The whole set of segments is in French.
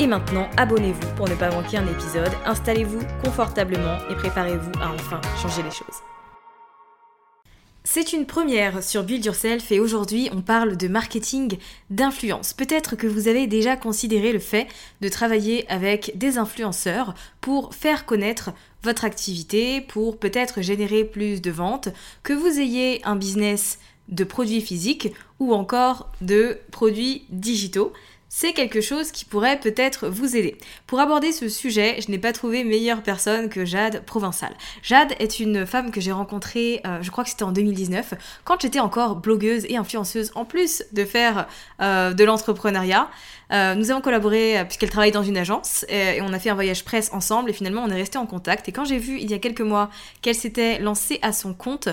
Et maintenant, abonnez-vous pour ne pas manquer un épisode, installez-vous confortablement et préparez-vous à enfin changer les choses. C'est une première sur Build Yourself et aujourd'hui on parle de marketing d'influence. Peut-être que vous avez déjà considéré le fait de travailler avec des influenceurs pour faire connaître votre activité, pour peut-être générer plus de ventes, que vous ayez un business de produits physiques ou encore de produits digitaux c'est quelque chose qui pourrait peut-être vous aider. Pour aborder ce sujet, je n'ai pas trouvé meilleure personne que Jade Provençal. Jade est une femme que j'ai rencontrée, euh, je crois que c'était en 2019, quand j'étais encore blogueuse et influenceuse, en plus de faire euh, de l'entrepreneuriat. Euh, nous avons collaboré puisqu'elle travaille dans une agence et, on a fait un voyage presse ensemble et finalement on est resté en contact. Et quand j'ai vu il y a quelques mois qu'elle s'était lancée à son compte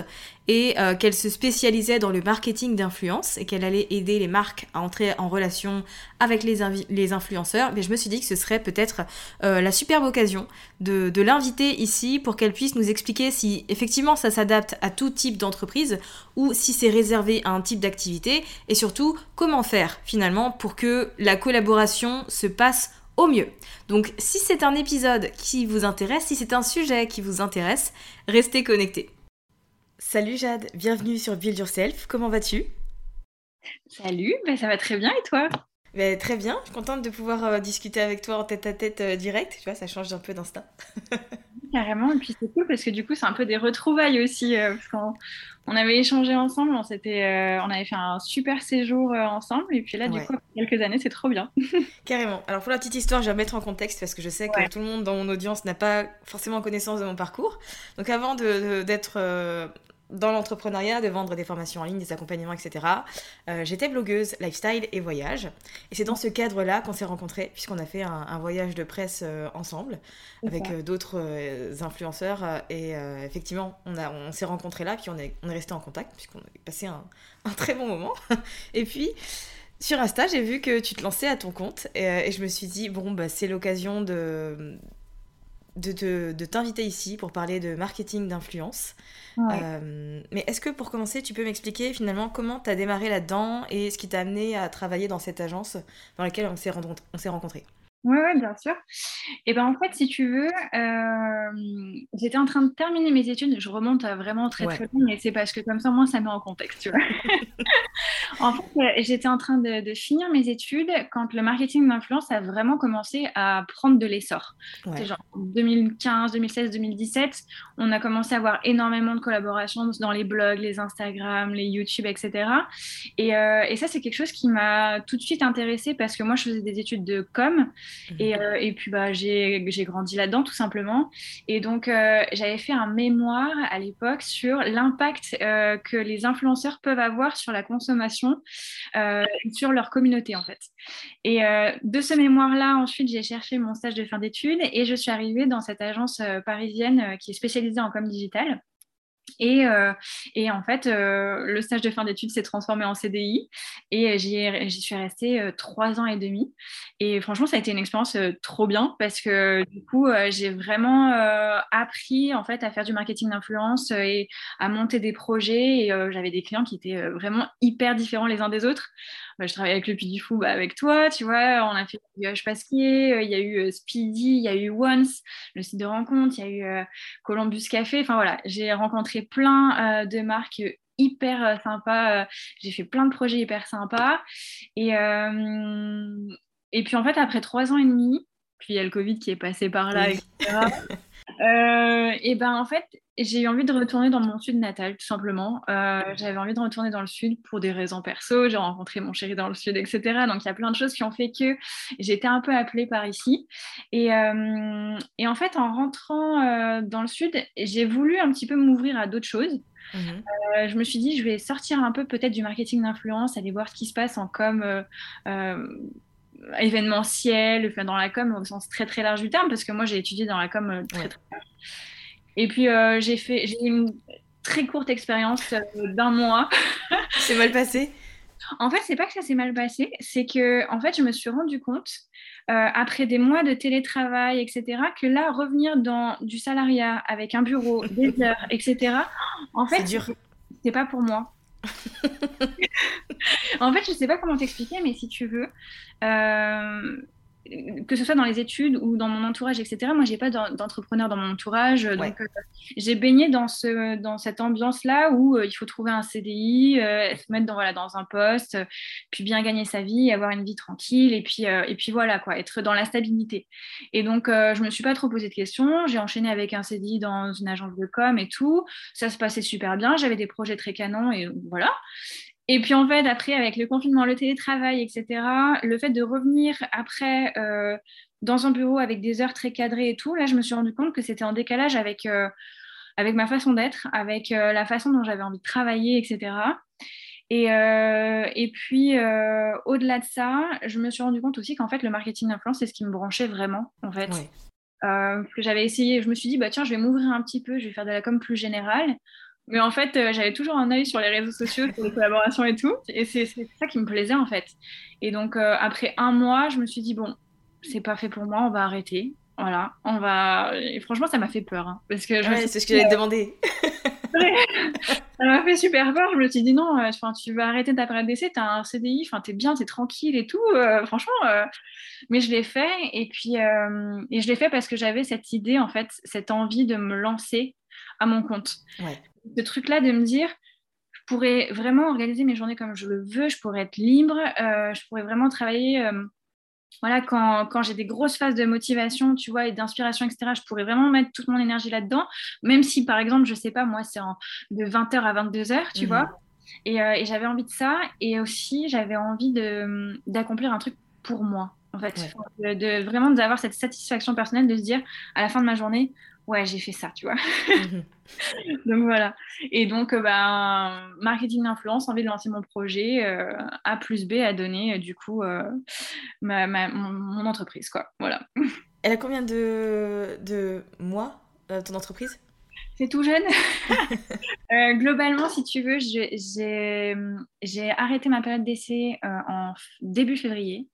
et qu'elle se spécialisait dans le marketing d'influence et qu'elle allait aider les marques à entrer en relation avec les, les influenceurs, mais je me suis dit que ce serait peut-être la superbe occasion de, de l'inviter ici pour qu'elle puisse nous expliquer si effectivement ça s'adapte à tout type d'entreprise ou si c'est réservé à un type d'activité et surtout comment faire finalement pour que la collaboration se passe au mieux. Donc si c'est un épisode qui vous intéresse, si c'est un sujet qui vous intéresse, restez connectés. Salut Jade, bienvenue sur Build Yourself, comment vas-tu? Salut, ben ça va très bien et toi? Ben, Très bien, je suis contente de pouvoir euh, discuter avec toi en tête à tête euh, direct, tu vois, ça change un peu d'instinct. Carrément, et puis c'est cool parce que du coup c'est un peu des retrouvailles aussi, euh, parce qu'on on avait échangé ensemble, on, euh, on avait fait un super séjour euh, ensemble, et puis là du coup après quelques années c'est trop bien. Carrément. Alors pour la petite histoire, je vais mettre en contexte parce que je sais que tout le monde dans mon audience n'a pas forcément connaissance de mon parcours. Donc avant d'être dans l'entrepreneuriat, de vendre des formations en ligne, des accompagnements, etc. Euh, j'étais blogueuse lifestyle et voyage. Et c'est dans ce cadre-là qu'on s'est rencontrés, puisqu'on a fait un, voyage de presse euh, ensemble avec euh, d'autres influenceurs. et effectivement, on, a, on s'est rencontrés là, puis on est, on est resté en contact, puisqu'on a passé un, un, très bon moment. et puis. Sur Insta, j'ai vu que tu te lançais à ton compte et, et je me suis dit, bon, bah, c'est l'occasion de, de, t'inviter ici pour parler de marketing d'influence. Euh, mais est-ce que pour commencer, tu peux m'expliquer finalement comment tu as démarré là-dedans et ce qui t'a amené à travailler dans cette agence dans laquelle on s'est, rencontrés? Oui, ouais, bien sûr. Et ben en fait, si tu veux, euh, j'étais en train de terminer mes études. Je remonte à vraiment très très loin, mais c'est parce que comme ça, moi, ça met en contexte, tu vois. En fait, j'étais en train de, finir mes études quand le marketing d'influence a vraiment commencé à prendre de l'essor. C'est genre 2015, 2016, 2017, on a commencé à avoir énormément de collaborations dans les blogs, les Instagram, les YouTube, etc. Et, euh, et ça, c'est quelque chose qui m'a tout de suite intéressée parce que moi, je faisais des études de com et, euh, et puis bah, j'ai grandi là-dedans tout simplement. Et donc, euh, j'avais fait un mémoire à l'époque sur l'impact que les influenceurs peuvent avoir sur la consommation, sur leur communauté en fait. Et de ce mémoire-là, ensuite, j'ai cherché mon stage de fin d'études et je suis arrivée dans cette agence parisienne qui est spécialisée en com digital. Et, euh, et, en fait, euh, le stage de fin d'études s'est transformé en CDI et j'y suis restée euh, trois ans et demi. Et franchement, ça a été une expérience trop bien parce que du coup, j'ai vraiment appris en fait à faire du marketing d'influence et à monter des projets. Et j'avais des clients qui étaient vraiment hyper différents les uns des autres. Bah, je travaille avec le Puy du Fou bah, avec toi, tu vois. On a fait H Pasquier, il y a eu Speedy, il y a eu Once, le site de rencontre, il y a eu Columbus Café. Enfin voilà, j'ai rencontré plein euh, de marques hyper euh, sympas. Euh, j'ai fait plein de projets hyper sympas. Et, et puis en fait, après trois ans et demi, puis il y a le Covid qui est passé par là, etc. et ben en fait, j'ai eu envie de retourner dans mon sud natal, tout simplement. J'avais envie de retourner dans le sud pour des raisons perso. J'ai rencontré mon chéri dans le sud, etc. Donc il y a plein de choses qui ont fait que j'étais un peu appelée par ici. Et, et en fait, en rentrant dans le sud, j'ai voulu un petit peu m'ouvrir à d'autres choses. Mhm. je me suis dit, je vais sortir un peu peut-être du marketing d'influence, aller voir ce qui se passe en com événementiel, dans la com au sens très très large du terme, parce que moi j'ai étudié dans la com euh, très très large. Et puis euh, j'ai fait j'ai une très courte expérience euh, d'un mois. c'est mal passé? En fait, c'est pas que ça s'est mal passé, c'est que en fait je me suis rendu compte après des mois de télétravail, etc., que là revenir dans du salariat avec un bureau, des heures, etc. En fait, c'est pas pour moi. En fait, je sais pas comment t'expliquer, mais si tu veux, euh, que ce soit dans les études ou dans mon entourage, etc. Moi, j'ai pas d'entrepreneur dans mon entourage, donc euh, j'ai baigné dans ce dans cette ambiance-là où euh, il faut trouver un CDI, euh, se mettre dans voilà dans un poste, puis bien gagner sa vie, avoir une vie tranquille, et puis et puis voilà quoi, être dans la stabilité. Et donc je me suis pas trop posé de questions. J'ai enchaîné avec un CDI dans une agence de com et tout. Ça se passait super bien. J'avais des projets très canons et voilà. Et puis en fait, après, avec le confinement, le télétravail, etc., le fait de revenir après euh, dans un bureau avec des heures très cadrées et tout, là, je me suis rendu compte que c'était en décalage avec, euh, avec ma façon d'être, avec euh, la façon dont j'avais envie de travailler, etc. Et, et puis, au-delà de ça, je me suis rendu compte aussi qu'en fait, le marketing d'influence, c'est ce qui me branchait vraiment, en fait. que j'avais essayé, je me suis dit, bah tiens, je vais m'ouvrir un petit peu, je vais faire de la com plus générale. Mais en fait, euh, j'avais toujours un œil sur les réseaux sociaux, sur les collaborations et tout. Et c'est ça qui me plaisait en fait. Et donc, euh, après un mois, je me suis dit, bon, c'est pas fait pour moi, on va arrêter. Voilà, on va. Et franchement, ça m'a fait peur. Hein, parce que c'est ce que j'allais te demander. ça m'a fait super peur. Je me suis dit, non, euh, tu vas arrêter ta période d'essai, tu as un CDI, tu es bien, tu es tranquille et tout. franchement, mais je l'ai fait. Et puis, et je l'ai fait parce que j'avais cette idée, en fait, cette envie de me lancer à mon compte. Ouais ce truc-là de me dire, je pourrais vraiment organiser mes journées comme je le veux, je pourrais être libre, euh, je pourrais vraiment travailler. Euh, voilà, quand, quand j'ai des grosses phases de motivation, tu vois, et d'inspiration, etc., je pourrais vraiment mettre toute mon énergie là-dedans, même si, par exemple, je sais pas, moi, c'est de 20h à 22h, tu mhm. vois. Et, euh, et j'avais envie de ça, et aussi, j'avais envie d'accomplir un truc pour moi, en fait. De, de, vraiment d'avoir cette satisfaction personnelle de se dire, à la fin de ma journée, ouais, j'ai fait ça, tu vois. Mhm. donc voilà. Et donc, euh, ben, marketing d'influence, envie de lancer mon projet, euh, A plus B a donné, euh, du coup, ma, mon, entreprise, quoi. Voilà. Elle a combien de, de mois, ton entreprise? C'est tout jeune. globalement, si tu veux, j'ai arrêté ma période d'essai en début février.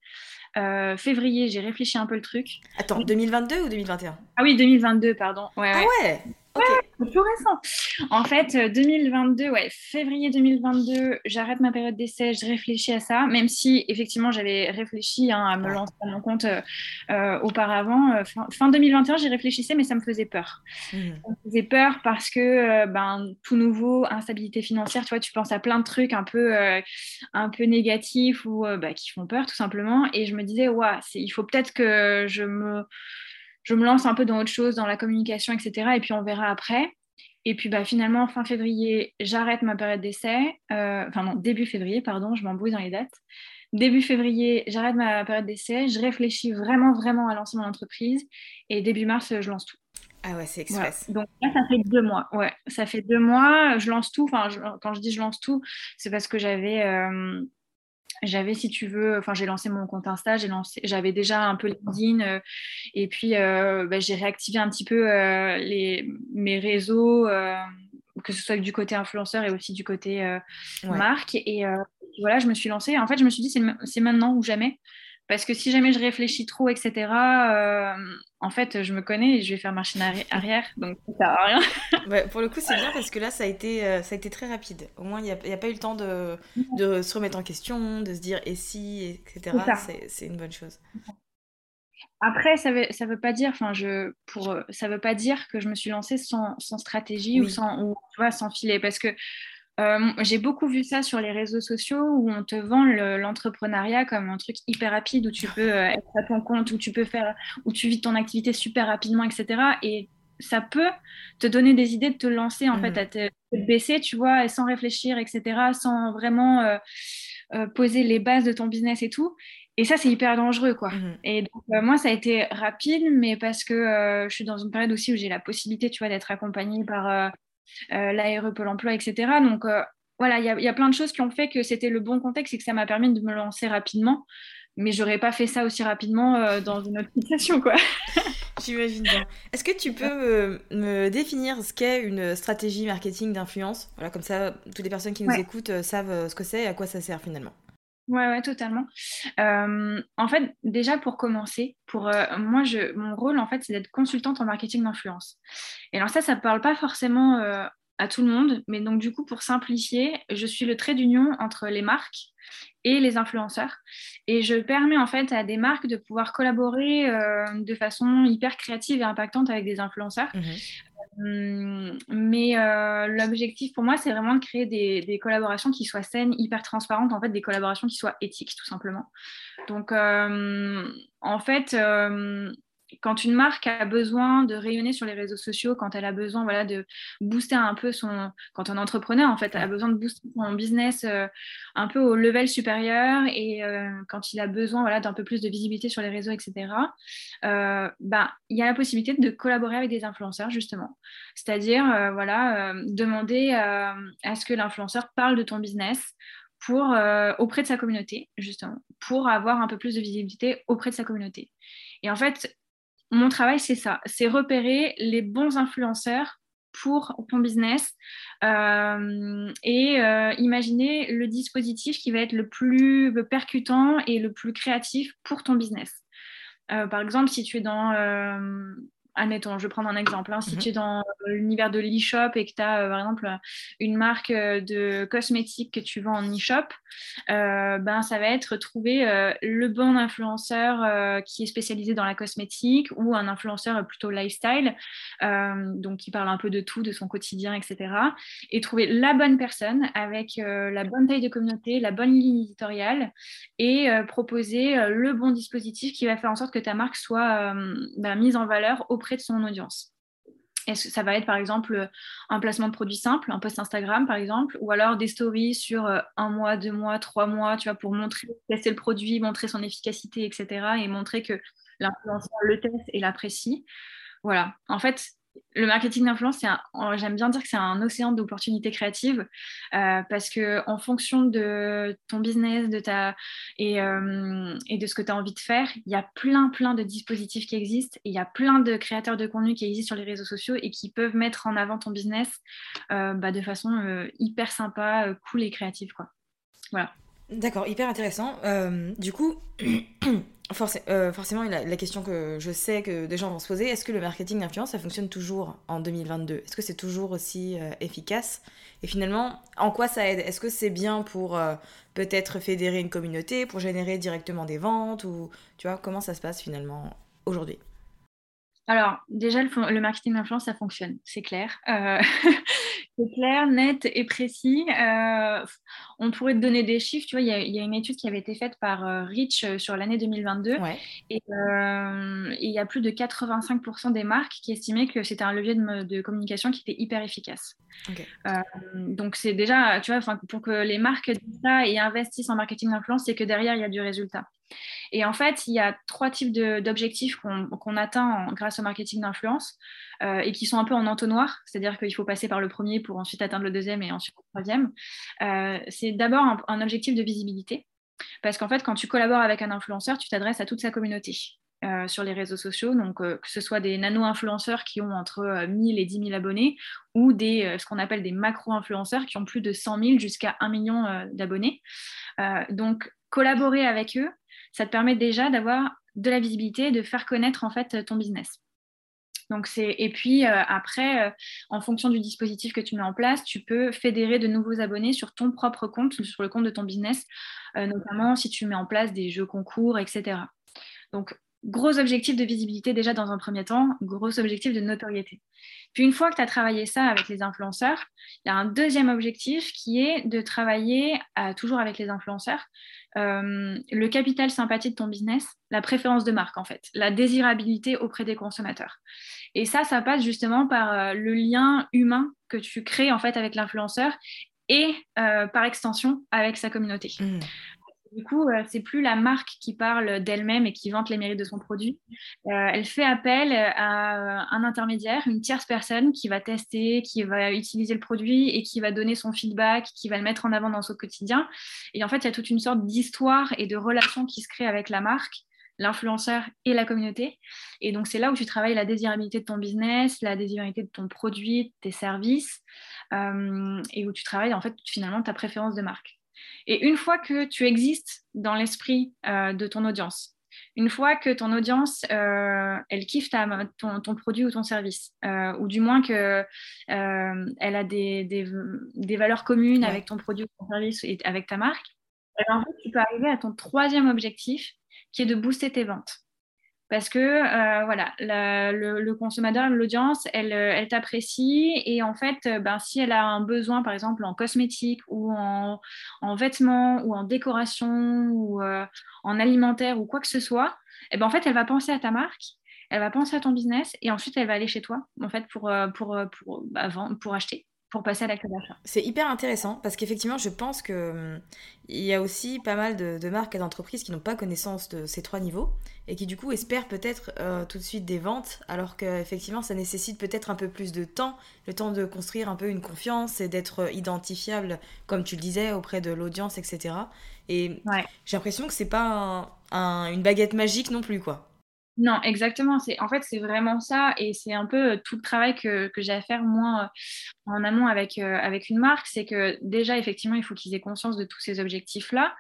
Euh, février, j'ai réfléchi un peu le truc. Attends, 2022 ou 2021 Ah oui, 2022, pardon. Ouais, ah ouais c'est tout récent. En fait, 2022, ouais, février 2022, j'arrête ma période d'essai, je réfléchis à ça, même si effectivement j'avais réfléchi hein, à me lancer à mon compte auparavant. fin, 2021, j'y réfléchissais, mais ça me faisait peur. Mmh. Ça me faisait peur parce que ben, tout nouveau, instabilité financière, tu vois, tu penses à plein de trucs un peu, un peu négatifs ou bah, qui font peur tout simplement. Et je me disais, ouais, il faut peut-être que je me je me lance un peu dans autre chose, dans la communication, etc. Et puis on verra après. Et puis bah, finalement, fin février, j'arrête ma période d'essai. Euh, enfin non, début février, pardon, je m'embrouille dans les dates. Début février, j'arrête ma période d'essai. Je réfléchis vraiment, vraiment à lancer mon entreprise. Et début mars, je lance tout. Ah ouais, c'est express. Donc là, ça fait deux mois. Ouais, ça fait deux mois. Je lance tout. Enfin, quand je dis je lance tout, c'est parce que j'avais... Euh, j'avais, si tu veux, enfin, j'ai lancé mon compte Insta, j'avais déjà un peu LinkedIn, euh, et puis euh, bah, j'ai réactivé un petit peu euh, les, mes réseaux, que ce soit du côté influenceur et aussi du côté marque. Et voilà, je me suis lancée. En fait, je me suis dit, c'est maintenant ou jamais. Parce que si jamais je réfléchis trop, etc., euh, en fait, je me connais et je vais faire machine arrière, donc ça sert à rien. pour le coup, c'est bien parce que là, ça a été, euh, ça a été très rapide. Au moins, il n'y a, a, pas eu le temps de, de, se remettre en question, de se dire et si, etc. C'est une bonne chose. Après, ça veut, ça veut pas dire, enfin, je, pour, ça veut pas dire que je me suis lancée sans, sans stratégie ou sans, ou, tu vois, sans filet, parce que euh, j'ai beaucoup vu ça sur les réseaux sociaux où on te vend l'entrepreneuriat comme un truc hyper rapide où tu peux euh, être à ton compte, où tu peux faire, où tu vis ton activité super rapidement, etc. Et ça peut te donner des idées de te lancer en fait, mmh. à te, baisser, tu vois, et sans réfléchir, etc., sans vraiment euh, poser les bases de ton business et tout. Et ça, c'est hyper dangereux, quoi. Mmh. Et donc, moi, ça a été rapide, mais parce que je suis dans une période aussi où j'ai la possibilité, tu vois, d'être accompagnée par l'ARE Pôle emploi, etc. Donc euh, voilà, il y, a plein de choses qui ont fait que c'était le bon contexte et que ça m'a permis de me lancer rapidement. Mais j'aurais pas fait ça aussi rapidement euh, dans une autre situation, quoi. J'imagine bien. Est-ce que tu peux me, définir ce qu'est une stratégie marketing d'influence? Voilà, comme ça, toutes les personnes qui nous écoutent savent ce que c'est et à quoi ça sert finalement. Ouais, ouais, totalement. en fait, déjà pour commencer, pour moi, je, mon rôle, en fait, c'est d'être consultante en marketing d'influence. Et alors ça, ça ne parle pas forcément à tout le monde, mais donc du coup, pour simplifier, je suis le trait d'union entre les marques et les influenceurs. Et je permets en fait à des marques de pouvoir collaborer de façon hyper créative et impactante avec des influenceurs. Hum, mais euh, l'objectif pour moi, c'est vraiment de créer des, collaborations qui soient saines, hyper transparentes, en fait, des collaborations qui soient éthiques, tout simplement. Donc, euh, en fait, euh, quand une marque a besoin de rayonner sur les réseaux sociaux, quand elle a besoin voilà, de booster un peu son... Quand un entrepreneur, en fait, a besoin de booster son business euh, un peu au level supérieur et euh, quand il a besoin voilà, d'un peu plus de visibilité sur les réseaux, etc., euh, ben, il y a la possibilité de collaborer avec des influenceurs, justement. C'est-à-dire, voilà, demander à ce que l'influenceur parle de ton business pour, auprès de sa communauté, justement, pour avoir un peu plus de visibilité auprès de sa communauté. Et en fait, mon travail, c'est ça, c'est repérer les bons influenceurs pour ton business euh, et euh, imaginer le dispositif qui va être le plus percutant et le plus créatif pour ton business. Euh, par exemple, si tu es dans admettons, je vais prendre un exemple. Hein. si mhm. tu es dans l'univers de l'e-shop et que tu as, par exemple, une marque de cosmétiques que tu vends en e-shop, ben, ça va être trouver le bon influenceur qui est spécialisé dans la cosmétique ou un influenceur plutôt lifestyle, donc qui parle un peu de tout, de son quotidien, etc. Et trouver la bonne personne avec la bonne taille de communauté, la bonne ligne éditoriale et proposer le bon dispositif qui va faire en sorte que ta marque soit ben, mise en valeur au de son audience. Est-ce que ça va être par exemple un placement de produit simple, un post Instagram par exemple, ou alors des stories sur euh, un mois, deux mois, trois mois, tu vois, pour montrer, tester le produit, montrer son efficacité, etc. et montrer que l'influenceur le teste et l'apprécie. Voilà. En fait, le marketing d'influence, j'aime bien dire que c'est un océan d'opportunités créatives euh, parce que en fonction de ton business, de ta et, euh, de ce que tu as envie de faire, il y a plein plein de dispositifs qui existent et il y a plein de créateurs de contenu qui existent sur les réseaux sociaux et qui peuvent mettre en avant ton business euh, bah, de façon hyper sympa, cool et créative quoi. Voilà. D'accord, hyper intéressant. du coup. Euh, forcément, la, question que je sais que des gens vont se poser, est-ce que le marketing d'influence, ça fonctionne toujours en 2022 Est-ce que c'est toujours aussi euh, efficace? Et finalement, en quoi ça aide? Est-ce que c'est bien pour euh, peut-être fédérer une communauté, pour générer directement des ventes Ou tu vois, comment ça se passe finalement aujourd'hui? Alors, déjà, le, marketing d'influence, ça fonctionne, c'est clair. c'est clair, net et précis. Euh, on pourrait te donner des chiffres. Tu vois, il y, a une étude qui avait été faite par euh, Rich sur l'année 2022. Et il y a plus de 85% des marques qui estimaient que c'était un levier de, communication qui était hyper efficace. donc, c'est déjà, tu vois, pour que les marques disent ça et investissent en marketing d'influence, c'est que derrière, il y a du résultat. Et en fait, il y a trois types d'objectifs qu'on atteint grâce au marketing d'influence euh, et qui sont un peu en entonnoir, c'est-à-dire qu'il faut passer par le premier pour ensuite atteindre le deuxième et ensuite le troisième. Euh, c'est d'abord un, objectif de visibilité, parce qu'en fait, quand tu collabores avec un influenceur, tu t'adresses à toute sa communauté. Euh, sur les réseaux sociaux, donc que ce soit des nano-influenceurs qui ont entre 1000 et 10 000 abonnés ou des, ce qu'on appelle des macro-influenceurs qui ont plus de 100 000 jusqu'à 1 million d'abonnés. donc, collaborer avec eux, ça te permet déjà d'avoir de la visibilité, de faire connaître en fait ton business. Et puis euh, après, euh, en fonction du dispositif que tu mets en place, tu peux fédérer de nouveaux abonnés sur ton propre compte, sur le compte de ton business, euh, notamment si tu mets en place des jeux concours, etc. Donc gros objectif de visibilité déjà dans un premier temps, gros objectif de notoriété. Puis une fois que tu as travaillé ça avec les influenceurs, il y a un deuxième objectif qui est de travailler toujours avec les influenceurs euh, le capital sympathie de ton business, la préférence de marque en fait, la désirabilité auprès des consommateurs. Et ça, ça passe justement par euh, le lien humain que tu crées en fait avec l'influenceur et euh, par extension avec sa communauté. Mmh. Du coup, euh, c'est plus la marque qui parle d'elle-même et qui vante les mérites de son produit. Euh, elle fait appel à un intermédiaire, une tierce personne qui va tester, qui va utiliser le produit et qui va donner son feedback, qui va le mettre en avant dans son quotidien. Et en fait, il y a toute une sorte d'histoire et de relation qui se crée avec la marque l'influenceur et la communauté. Et donc, c'est là où tu travailles la désirabilité de ton business, la désirabilité de ton produit, de tes services, euh, et où tu travailles en fait finalement ta préférence de marque. Et une fois que tu existes dans l'esprit euh, de ton audience, une fois que ton audience, euh, elle kiffe ton, produit ou ton service, euh, ou du moins qu'elle elle a des, valeurs communes avec ton produit ou ton service et avec ta marque, eh ben, en fait, tu peux arriver à ton troisième objectif, qui est de booster tes ventes parce que euh, voilà, le, consommateur, l'audience, elle, euh, elle t'apprécie et en fait, euh, ben, si elle a un besoin, par exemple en cosmétique ou en, vêtements ou en décoration ou en alimentaire ou quoi que ce soit, eh ben, en fait, elle va penser à ta marque, elle va penser à ton business et ensuite elle va aller chez toi en fait pour, bah, pour acheter pour passer à l'acte d'achat. C'est hyper intéressant parce qu'effectivement, je pense que hum, y a aussi pas mal de, marques et d'entreprises qui n'ont pas connaissance de ces trois niveaux et qui du coup espèrent peut-être euh, tout de suite des ventes alors qu'effectivement ça nécessite peut-être un peu plus de temps, le temps de construire un peu une confiance et d'être identifiable comme tu le disais auprès de l'audience, etc. Et j'ai l'impression que c'est pas une baguette magique non plus quoi. Non, exactement. C'est en fait c'est vraiment ça et c'est un peu euh, tout le travail que, j'ai à faire moi euh, en amont avec euh, avec une marque, c'est que déjà effectivement il faut qu'ils aient conscience de tous ces objectifs là,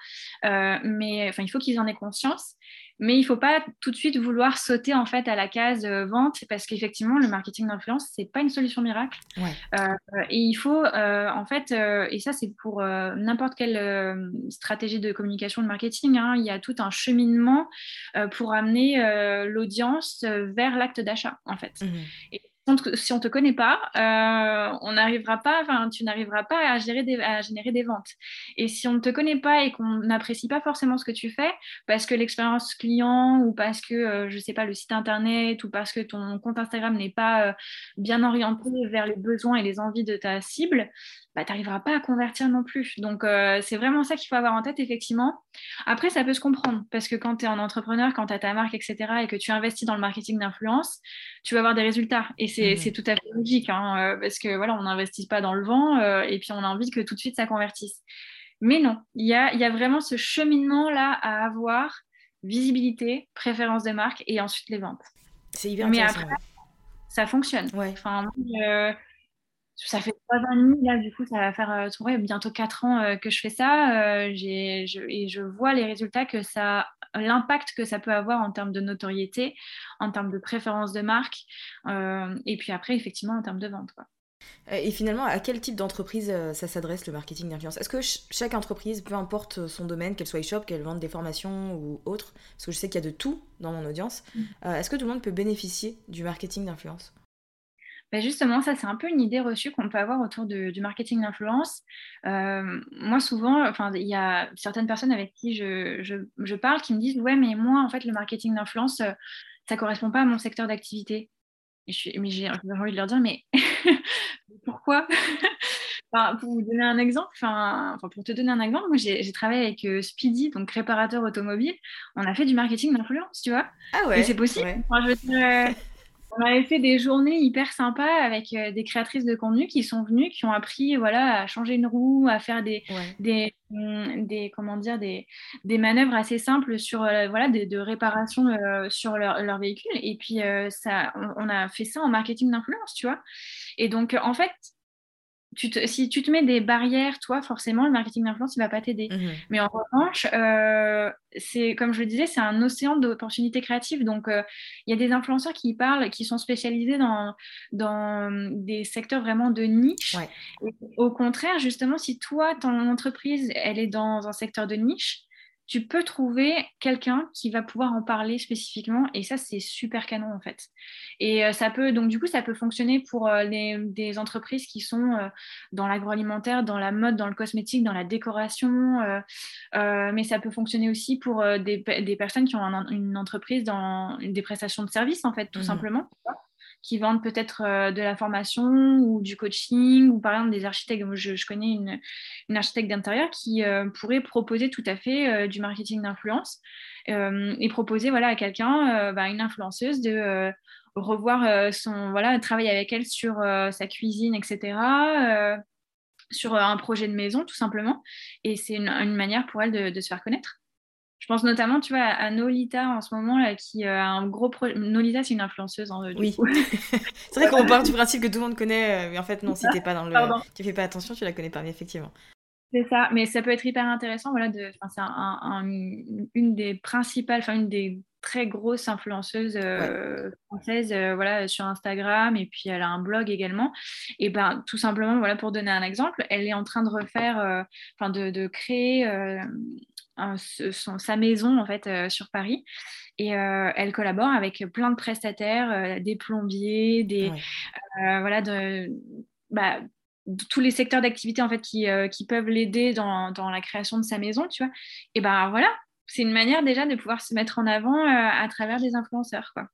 mais enfin il faut qu'ils en aient conscience mais il ne faut pas tout de suite vouloir sauter en fait à la case euh, vente parce qu'effectivement, le marketing d'influence, ce n'est pas une solution miracle. Euh, et il faut euh, en fait, et ça c'est pour n'importe quelle stratégie de communication, de marketing, hein, il y a tout un cheminement pour amener l'audience vers l'acte d'achat en fait. Mmh si on ne te connaît pas, euh, on n'arrivera pas, tu n'arriveras pas à générer des ventes. Et si on ne te connaît pas et qu'on n'apprécie pas forcément ce que tu fais, parce que l'expérience client ou parce que, euh, je ne sais pas, le site internet ou parce que ton compte Instagram n'est pas euh, bien orienté vers les besoins et les envies de ta cible, bah, tu n'arriveras pas à convertir non plus. Donc, euh, c'est vraiment ça qu'il faut avoir en tête, effectivement. Après, ça peut se comprendre, parce que quand tu es un entrepreneur, quand tu as ta marque, etc., et que tu investis dans le marketing d'influence, tu vas avoir des résultats. Et c'est mmh. tout à fait logique, hein, euh, parce que voilà, on n'investit pas dans le vent, euh, et puis on a envie que tout de suite ça convertisse. Mais non, il y a, y a, vraiment ce cheminement-là à avoir, visibilité, préférence de marque, et ensuite les ventes. C'est hyper Mais après, ça fonctionne. Ouais. Enfin, ça fait trois ans et demi, là, du coup, ça va faire euh, bientôt quatre ans euh, que je fais ça. Euh, je, et je vois les résultats que ça, l'impact que ça peut avoir en termes de notoriété, en termes de préférence de marque, et puis après, effectivement, en termes de vente. Quoi. Et finalement, à quel type d'entreprise ça s'adresse le marketing d'influence? Est-ce que chaque entreprise, peu importe son domaine, qu'elle soit e-shop, qu'elle vende des formations ou autre, parce que je sais qu'il y a de tout dans mon audience, mmh. est-ce que tout le monde peut bénéficier du marketing d'influence? Bah, justement, ça, c'est un peu une idée reçue qu'on peut avoir autour du marketing d'influence. Euh, moi, souvent, enfin, il y a certaines personnes avec qui je, parle qui me disent Ouais, mais moi, en fait, le marketing d'influence, euh, ça ne correspond pas à mon secteur d'activité. mais j'ai envie de leur dire Mais pourquoi? Pour vous donner un exemple, enfin, pour te donner un exemple, moi j'ai travaillé avec euh, Speedy, donc réparateur automobile. On a fait du marketing d'influence, tu vois? Ah ouais. Et c'est possible? je on avait fait des journées hyper sympas avec euh, des créatrices de contenu qui sont venues, qui ont appris voilà, à changer une roue, à faire des, des, mm, des, comment dire, des, des manœuvres assez simples sur, euh, voilà, de réparation euh, sur leur, leur, véhicule. Et puis, ça, on, a fait ça en marketing d'influence, tu vois. Et donc, en fait, si tu te mets des barrières, toi, forcément, le marketing d'influence, il ne va pas t'aider. Mmh Mais en revanche, euh, c'est comme je le disais, c'est un océan d'opportunités créatives. Donc, euh, il y a des influenceurs qui parlent, qui sont spécialisés dans, dans des secteurs vraiment de niche. au contraire, justement, si toi, ton entreprise, elle est dans un secteur de niche, tu peux trouver quelqu'un qui va pouvoir en parler spécifiquement et ça c'est super canon en fait. Et euh, ça peut donc du coup ça peut fonctionner pour euh, les, des entreprises qui sont euh, dans l'agroalimentaire dans la mode dans le cosmétique dans la décoration mais ça peut fonctionner aussi pour des, des, personnes qui ont une entreprise dans des prestations de services en fait tout mmh. simplement qui vendent peut-être euh, de la formation ou du coaching, ou par exemple des architectes. Je, je connais une, architecte d'intérieur qui euh, pourrait proposer tout à fait euh, du marketing d'influence et proposer voilà, à quelqu'un, bah, une influenceuse, de revoir son voilà, travailler avec elle sur sa cuisine, etc. sur un projet de maison, tout simplement. Et c'est une, manière pour elle de se faire connaître. Je pense notamment, tu vois, à Nolita en ce moment, là, qui euh, a un gros projet. Nolita, c'est une influenceuse. Hein, oui. c'est vrai qu'on part du principe que tout le monde connaît, euh, mais en fait, non, si t'es pas dans le. Tu fais pas attention, tu la connais pas, mais effectivement. C'est ça, mais ça peut être hyper intéressant. Voilà, de... c'est une des principales, enfin, une des très grosses influenceuses euh, françaises voilà, sur Instagram et puis elle a un blog également. Et ben tout simplement, voilà, pour donner un exemple, elle est en train de refaire, enfin de, de, créer sa maison en fait euh, sur Paris et euh, elle collabore avec plein de prestataires, euh, des plombiers, des voilà de, bah, tous les secteurs d'activité en fait qui, qui peuvent l'aider dans, dans, la création de sa maison, tu vois. Et ben voilà, c'est une manière déjà de pouvoir se mettre en avant à travers des influenceurs quoi.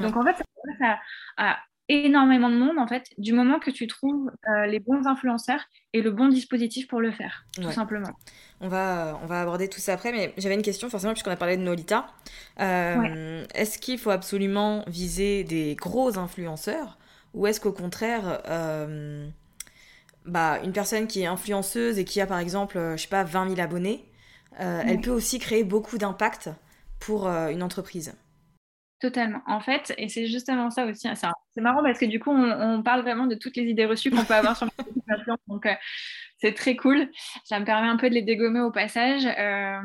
Donc en fait ça, ça, énormément de monde en fait du moment que tu trouves euh, les bons influenceurs et le bon dispositif pour le faire tout simplement. On va on va aborder tout ça après mais j'avais une question forcément puisqu'on a parlé de Nolita. Euh, est-ce qu'il faut absolument viser des gros influenceurs ou est-ce qu'au contraire euh, bah, une personne qui est influenceuse et qui a par exemple je sais pas 20 000 abonnés elle peut aussi créer beaucoup d'impact pour une entreprise? Totalement. En fait, et c'est justement ça aussi. Hein, c'est marrant parce que du coup, on, parle vraiment de toutes les idées reçues qu'on peut avoir sur le Donc, euh, c'est très cool. Ça me permet un peu de les dégommer au passage. Euh,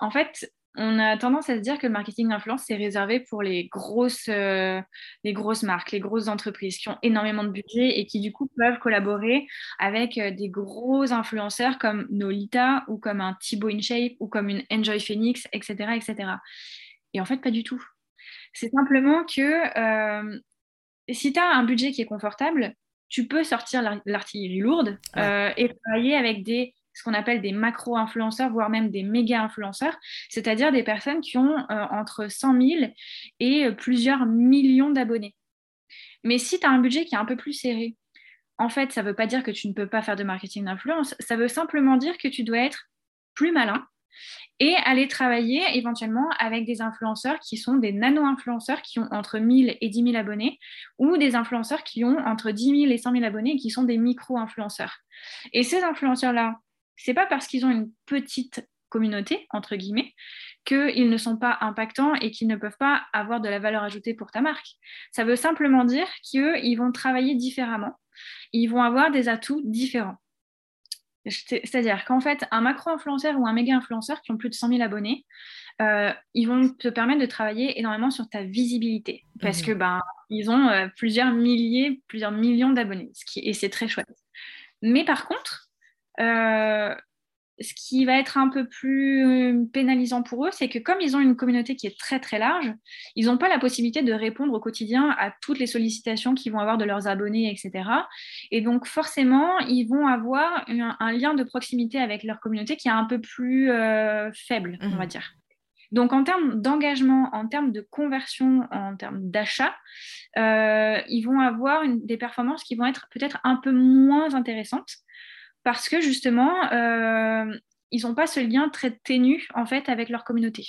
en fait, on a tendance à se dire que le marketing d'influence, c'est réservé pour les grosses, euh, les grosses marques, les grosses entreprises qui ont énormément de budget et qui, du coup, peuvent collaborer avec des gros influenceurs comme Nolita ou comme un Thibaut InShape ou comme une Enjoy Phoenix, etc., etc. Et en fait, pas du tout. C'est simplement que euh, si tu as un budget qui est confortable, tu peux sortir l'artillerie lourde euh, et travailler avec des ce qu'on appelle des macro-influenceurs, voire même des méga-influenceurs, c'est-à-dire des personnes qui ont euh, entre 100 000 et plusieurs millions d'abonnés. Mais si tu as un budget qui est un peu plus serré, en fait, ça ne veut pas dire que tu ne peux pas faire de marketing d'influence, ça veut simplement dire que tu dois être plus malin, et aller travailler éventuellement avec des influenceurs qui sont des nano-influenceurs qui ont entre 1000 et 10 000 abonnés ou des influenceurs qui ont entre 10 000 et 100 000 abonnés et qui sont des micro-influenceurs. Et ces influenceurs-là, c'est pas parce qu'ils ont une petite communauté, entre guillemets, qu'ils ne sont pas impactants et qu'ils ne peuvent pas avoir de la valeur ajoutée pour ta marque. Ça veut simplement dire qu'eux, ils vont travailler différemment ils vont avoir des atouts différents. C'est-à-dire qu'en fait, un macro-influenceur ou un méga-influenceur qui ont plus de 100 000 abonnés, euh, ils vont te permettre de travailler énormément sur ta visibilité parce mmh que ben ils ont euh, plusieurs milliers, plusieurs millions d'abonnés, et c'est très chouette. Mais par contre, euh, ce qui va être un peu plus pénalisant pour eux, c'est que comme ils ont une communauté qui est très très large, ils n'ont pas la possibilité de répondre au quotidien à toutes les sollicitations qu'ils vont avoir de leurs abonnés, etc. Et donc forcément, ils vont avoir un, lien de proximité avec leur communauté qui est un peu plus euh, faible, on va mmh. dire. Donc en termes d'engagement, en termes de conversion, en termes d'achat, euh, ils vont avoir des performances qui vont être peut-être un peu moins intéressantes parce que justement, euh, ils n'ont pas ce lien très ténu en fait avec leur communauté.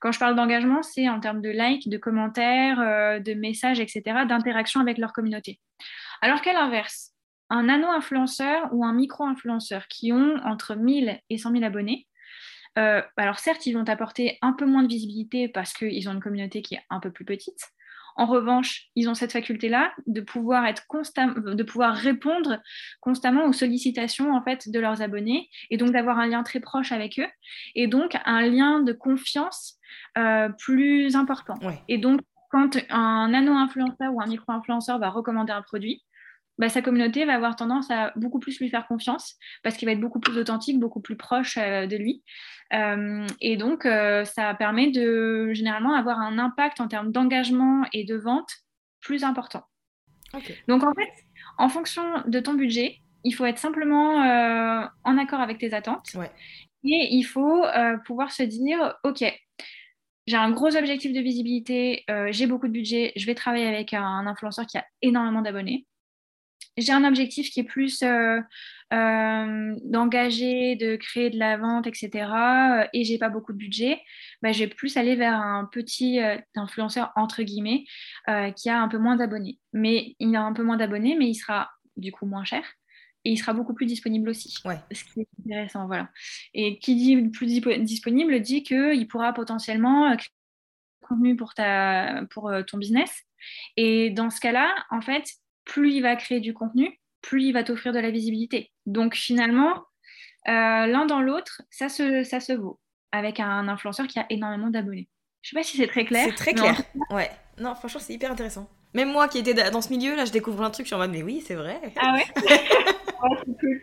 Quand je parle d'engagement, c'est en termes de likes, de commentaires, euh, de messages, etc., d'interaction avec leur communauté. Alors qu'à l'inverse, un nano-influenceur ou un micro-influenceur qui ont entre 1000 et 100 000 abonnés, euh, alors certes, ils vont apporter un peu moins de visibilité parce qu'ils ont une communauté qui est un peu plus petite, en revanche, ils ont cette faculté-là de pouvoir être de pouvoir répondre constamment aux sollicitations en fait de leurs abonnés et donc d'avoir un lien très proche avec eux et donc un lien de confiance euh, plus important. Et donc quand un nano-influenceur ou un micro-influenceur va recommander un produit, bah, sa communauté va avoir tendance à beaucoup plus lui faire confiance parce qu'il va être beaucoup plus authentique, beaucoup plus proche euh, de lui. Euh, et donc, euh, ça permet de généralement avoir un impact en termes d'engagement et de vente plus important. Donc, en fait, en fonction de ton budget, il faut être simplement en accord avec tes attentes. Et il faut pouvoir se dire, OK, j'ai un gros objectif de visibilité, j'ai beaucoup de budget, je vais travailler avec un influenceur qui a énormément d'abonnés j'ai un objectif qui est plus euh, euh, d'engager, de créer de la vente, etc. Euh, et j'ai pas beaucoup de budget, bah, je vais plus aller vers un petit influenceur entre guillemets qui a un peu moins d'abonnés. Mais il a un peu moins d'abonnés, mais il sera du coup moins cher et il sera beaucoup plus disponible aussi. Ouais. Ce qui est intéressant, voilà. Et qui dit plus disponible dit qu'il pourra potentiellement créer du contenu pour, ta, pour ton business. Et dans ce cas-là, en fait, plus il va créer du contenu, plus il va t'offrir de la visibilité. Donc finalement, euh, l'un dans l'autre, ça se, ça se vaut avec un influenceur qui a énormément d'abonnés. Je sais pas si c'est très clair. C'est très clair. Ouais. Non, franchement, c'est hyper intéressant. Même moi qui étais dans ce milieu, là, je découvre un truc, je suis en mode, mais oui, c'est vrai. Ah ouais, cool.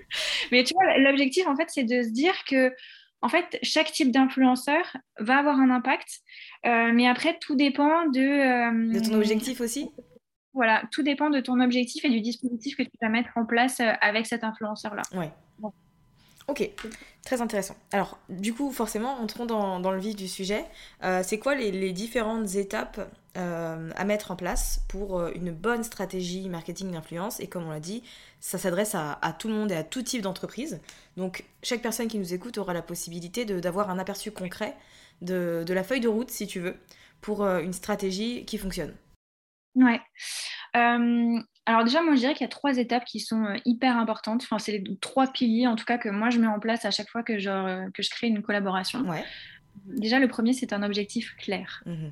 Mais tu vois, l'objectif, en fait, c'est de se dire que, en fait, chaque type d'influenceur va avoir un impact. Euh, mais après, tout dépend de... Euh, de ton objectif aussi? Voilà, tout dépend de ton objectif et du dispositif que tu vas mettre en place euh, avec cet influenceur-là. Ouais. Ok, très intéressant. Alors, du coup, forcément, entrons dans, dans le vif du sujet. Euh, c'est quoi les, différentes étapes euh, à mettre en place pour une bonne stratégie marketing d'influence? Et comme on l'a dit, ça s'adresse à, tout le monde et à tout type d'entreprise. Donc, chaque personne qui nous écoute aura la possibilité d'avoir un aperçu concret de, de, la feuille de route, si tu veux, pour une stratégie qui fonctionne. Ouais. Alors déjà, moi, je dirais qu'il y a trois étapes qui sont hyper importantes. Enfin, c'est les trois piliers, en tout cas, que moi, je mets en place à chaque fois que je, que je crée une collaboration. Ouais. Déjà, le premier, c'est un objectif clair. Mmh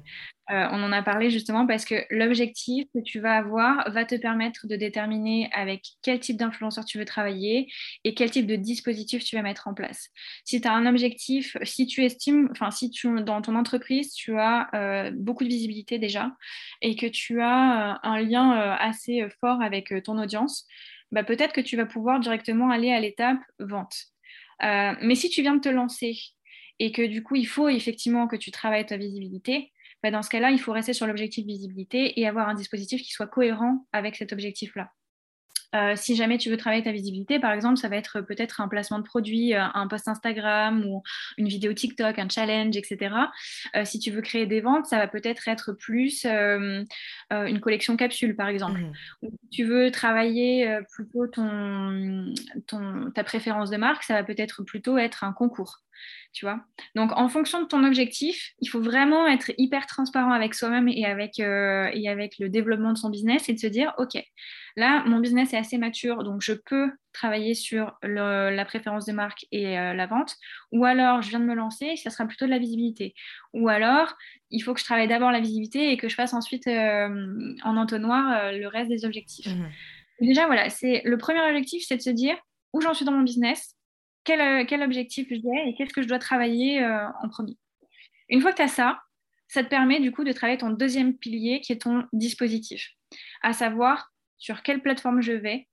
euh, on en a parlé justement parce que l'objectif que tu vas avoir va te permettre de déterminer avec quel type d'influenceur tu veux travailler et quel type de dispositif tu vas mettre en place. Si tu as un objectif, si tu estimes, enfin, si tu, dans ton entreprise, tu as euh, beaucoup de visibilité déjà et que tu as euh, un lien assez fort avec ton audience, bah, peut-être que tu vas pouvoir directement aller à l'étape vente. mais si tu viens de te lancer et que du coup, il faut effectivement que tu travailles ta visibilité, bah, dans ce cas-là, il faut rester sur l'objectif visibilité et avoir un dispositif qui soit cohérent avec cet objectif-là. Euh, si jamais tu veux travailler ta visibilité, par exemple, ça va être peut-être un placement de produit, euh, un post Instagram ou une vidéo TikTok, un challenge, etc. Euh, si tu veux créer des ventes, ça va peut-être être plus une collection capsule, par exemple. Mmh. si tu veux travailler plutôt ton, ta préférence de marque, ça va peut-être plutôt être un concours. Tu vois Donc, en fonction de ton objectif, il faut vraiment être hyper transparent avec soi-même et, avec et avec le développement de son business et de se dire, OK, Là, mon business est assez mature, donc je peux travailler sur la préférence de marque et euh, la vente. Ou alors, je viens de me lancer, ça sera plutôt de la visibilité. Ou alors, il faut que je travaille d'abord la visibilité et que je fasse ensuite euh, en entonnoir euh, le reste des objectifs. Mmh déjà, voilà, c'est le premier objectif, c'est de se dire où j'en suis dans mon business, quel, quel objectif j'ai et qu'est-ce que je dois travailler en premier. Une fois que tu as ça, ça te permet du coup de travailler ton deuxième pilier qui est ton dispositif, à savoir sur quelle plateforme je vais,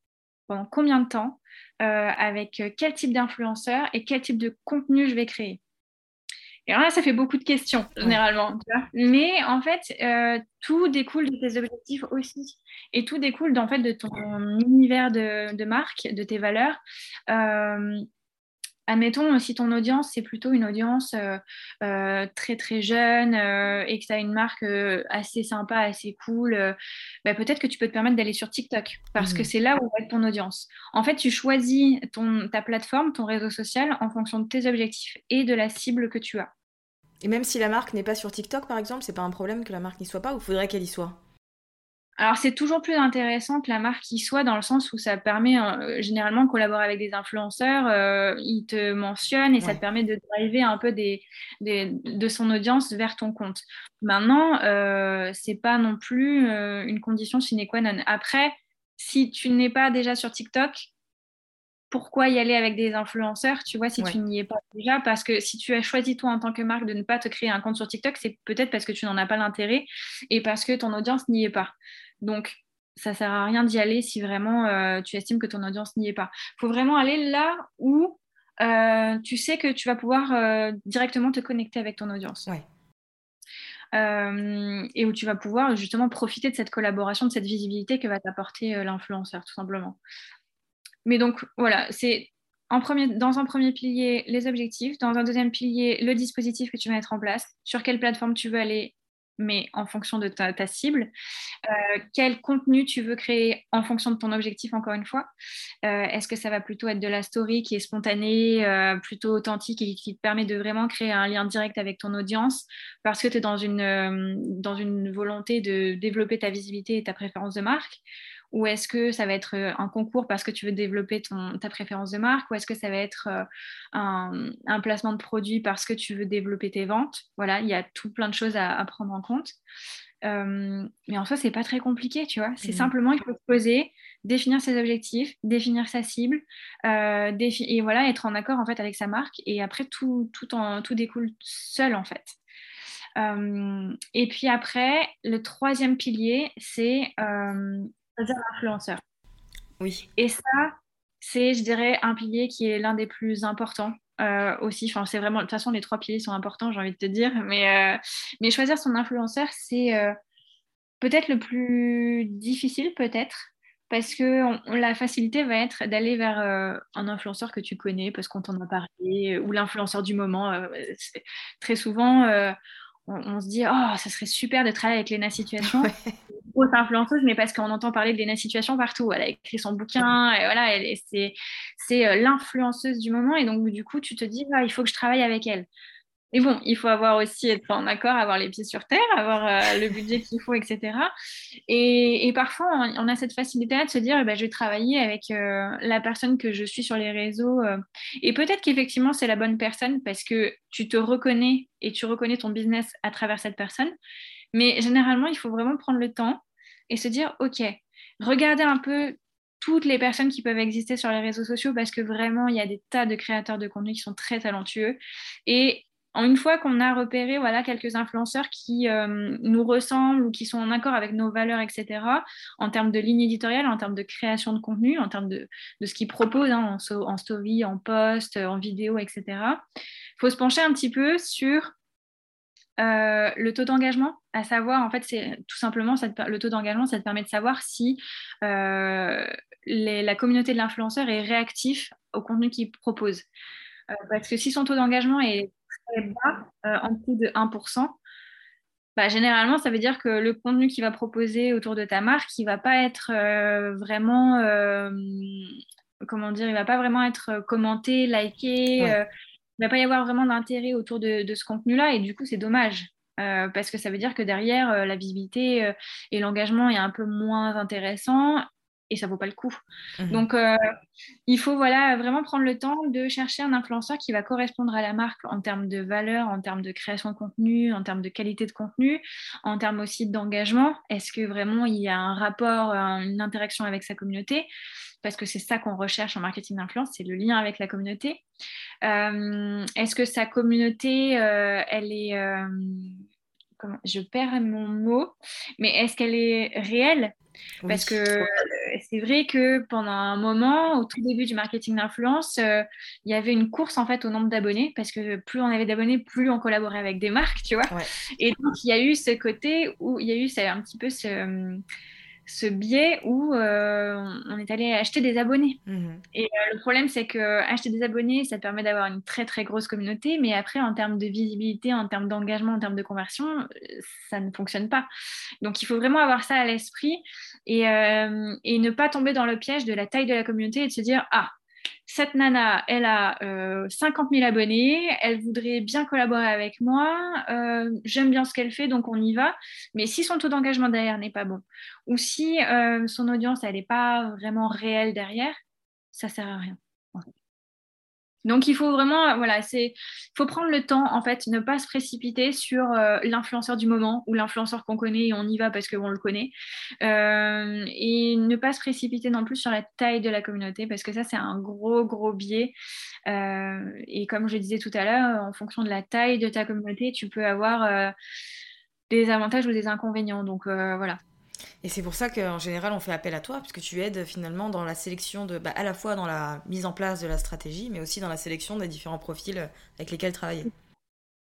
pendant combien de temps, euh, avec quel type d'influenceur et quel type de contenu je vais créer? Et alors là, ça fait beaucoup de questions, généralement. Mais en fait, euh, tout découle de tes objectifs aussi. Et tout découle en fait, de ton univers de, de marque, de tes valeurs. Euh, admettons, si ton audience, c'est plutôt une audience euh, euh, très très jeune euh, et que tu as une marque assez sympa, assez cool, bah, peut-être que tu peux te permettre d'aller sur TikTok parce que mmh. c'est là où va être ton audience. En fait, tu choisis ton, ta plateforme, ton réseau social en fonction de tes objectifs et de la cible que tu as. Et même si la marque n'est pas sur TikTok, par exemple, c'est pas un problème que la marque n'y soit pas ou faudrait qu'elle y soit? Alors, c'est toujours plus intéressant que la marque y soit dans le sens où ça permet euh, généralement de collaborer avec des influenceurs, euh, ils te mentionnent et ça te permet de driver un peu des, de son audience vers ton compte. Maintenant, euh, c'est pas non plus euh, une condition sine qua non. Après, si tu n'es pas déjà sur TikTok, pourquoi y aller avec des influenceurs, tu vois, si tu n'y es pas déjà? Parce que si tu as choisi toi en tant que marque de ne pas te créer un compte sur TikTok, c'est peut-être parce que tu n'en as pas l'intérêt et parce que ton audience n'y est pas. Donc, ça sert à rien d'y aller si vraiment euh, tu estimes que ton audience n'y est pas. Il faut vraiment aller là où euh, tu sais que tu vas pouvoir euh, directement te connecter avec ton audience. et où tu vas pouvoir justement profiter de cette collaboration, de cette visibilité que va t'apporter l'influenceur, tout simplement. Mais donc, voilà, c'est dans un premier pilier, les objectifs. Dans un deuxième pilier, le dispositif que tu vas mettre en place. Sur quelle plateforme tu veux aller mais en fonction de ta, cible. Euh, quel contenu tu veux créer en fonction de ton objectif, encore une fois. Euh, est-ce que ça va plutôt être de la story qui est spontanée, euh, plutôt authentique et qui te permet de vraiment créer un lien direct avec ton audience parce que tu es dans une volonté de développer ta visibilité et ta préférence de marque ou est-ce que ça va être euh, un concours parce que tu veux développer ton, ta préférence de marque? Ou est-ce que ça va être euh, un, placement de produit parce que tu veux développer tes ventes? Voilà, il y a tout plein de choses à, prendre en compte. Euh, mais en soi, c'est pas très compliqué, tu vois. C'est mmh. simplement, il faut se poser, définir ses objectifs, définir sa cible, et voilà, être en accord en fait avec sa marque. Et après, tout, tout, en, tout découle seul en fait. et puis après, le troisième pilier, c'est l'influenceur. Oui. Et ça, c'est, je dirais, un pilier qui est l'un des plus importants euh, aussi. Enfin, c'est vraiment, de toute façon, les trois piliers sont importants, j'ai envie de te dire. Mais, euh, mais choisir son influenceur, c'est euh, peut-être le plus difficile, peut-être. Parce que la facilité va être d'aller vers un influenceur que tu connais parce qu'on t'en a parlé, ou l'influenceur du moment. très souvent, on, se dit oh ça serait super de travailler avec Lena Situation. Grosse influenceuse mais parce qu'on entend parler de Lena Situation partout. Elle a écrit son bouquin et voilà c'est c'est euh, l'influenceuse du moment. Et donc du coup tu te dis ah, il faut que je travaille avec elle mais bon, il faut avoir aussi être en accord, avoir les pieds sur terre, avoir euh, le budget qu'il faut, etc. Et, parfois, on, a cette facilité à de se dire, eh ben, je vais travailler avec euh, la personne que je suis sur les réseaux. Euh. et peut-être qu'effectivement, c'est la bonne personne parce que tu te reconnais et tu reconnais ton business à travers cette personne. Mais généralement, il faut vraiment prendre le temps et se dire, OK, regardez un peu toutes les personnes qui peuvent exister sur les réseaux sociaux parce que vraiment, il y a des tas de créateurs de contenu qui sont très talentueux. Et une fois qu'on a repéré voilà, quelques influenceurs qui euh, nous ressemblent ou qui sont en accord avec nos valeurs, etc., en termes de ligne éditoriale, en termes de création de contenu, en termes de, ce qu'ils proposent hein, en, story, en post, en vidéo, etc., il faut se pencher un petit peu sur euh, le taux d'engagement, à savoir, en fait, c'est tout simplement le taux d'engagement, ça te permet de savoir si euh, la communauté de l'influenceur est réactif au contenu qu'il propose. parce que si son taux d'engagement est bas, euh, en dessous de 1%, bah, généralement, ça veut dire que le contenu qu'il va proposer autour de ta marque, il va pas être euh, vraiment, euh, comment dire, il va pas vraiment être commenté, liké. il va pas y avoir vraiment d'intérêt autour de, ce contenu-là, et du coup, c'est dommage. parce que ça veut dire que derrière, la visibilité et l'engagement est un peu moins intéressant et ça vaut pas le coup. Mhm. Donc, euh, il faut voilà, vraiment prendre le temps de chercher un influenceur qui va correspondre à la marque en termes de valeur, en termes de création de contenu, en termes de qualité de contenu, en termes aussi d'engagement. Est-ce que vraiment il y a un rapport, une interaction avec sa communauté? Parce que c'est ça qu'on recherche en marketing d'influence, c'est le lien avec la communauté. Euh, est-ce que sa communauté, euh, elle est... Comment, je perds mon mot, mais est-ce qu'elle est réelle? Parce que euh, c'est vrai que pendant un moment, au tout début du marketing d'influence, euh, il y avait une course en fait au nombre d'abonnés parce que plus on avait d'abonnés, plus on collaborait avec des marques, tu vois. Et donc il y a eu ce côté où il y a eu un petit peu ce ce biais où euh, on est allé acheter des abonnés. Mhm. Et euh, le problème, c'est que acheter des abonnés, ça te permet d'avoir une très très grosse communauté, mais après, en termes de visibilité, en termes d'engagement, en termes de conversion, euh, ça ne fonctionne pas. Donc, il faut vraiment avoir ça à l'esprit et, et ne pas tomber dans le piège de la taille de la communauté et de se dire ah cette nana, elle a 50 euh, 000 abonnés, elle voudrait bien collaborer avec moi, euh, j'aime bien ce qu'elle fait, donc on y va. Mais si son taux d'engagement derrière n'est pas bon, ou si euh, son audience, elle n'est pas vraiment réelle derrière, ça sert à rien. Donc il faut vraiment, voilà, c'est, faut prendre le temps en fait, ne pas se précipiter sur euh, l'influenceur du moment ou l'influenceur qu'on connaît et on y va parce qu'on le connaît, euh, et ne pas se précipiter non plus sur la taille de la communauté parce que ça c'est un gros gros biais. Euh, et comme je disais tout à l'heure, en fonction de la taille de ta communauté, tu peux avoir des avantages ou des inconvénients. Donc voilà, et c'est pour ça qu'en général, on fait appel à toi, puisque tu aides finalement dans la sélection de, bah, à la fois dans la mise en place de la stratégie, mais aussi dans la sélection des différents profils avec lesquels travailler.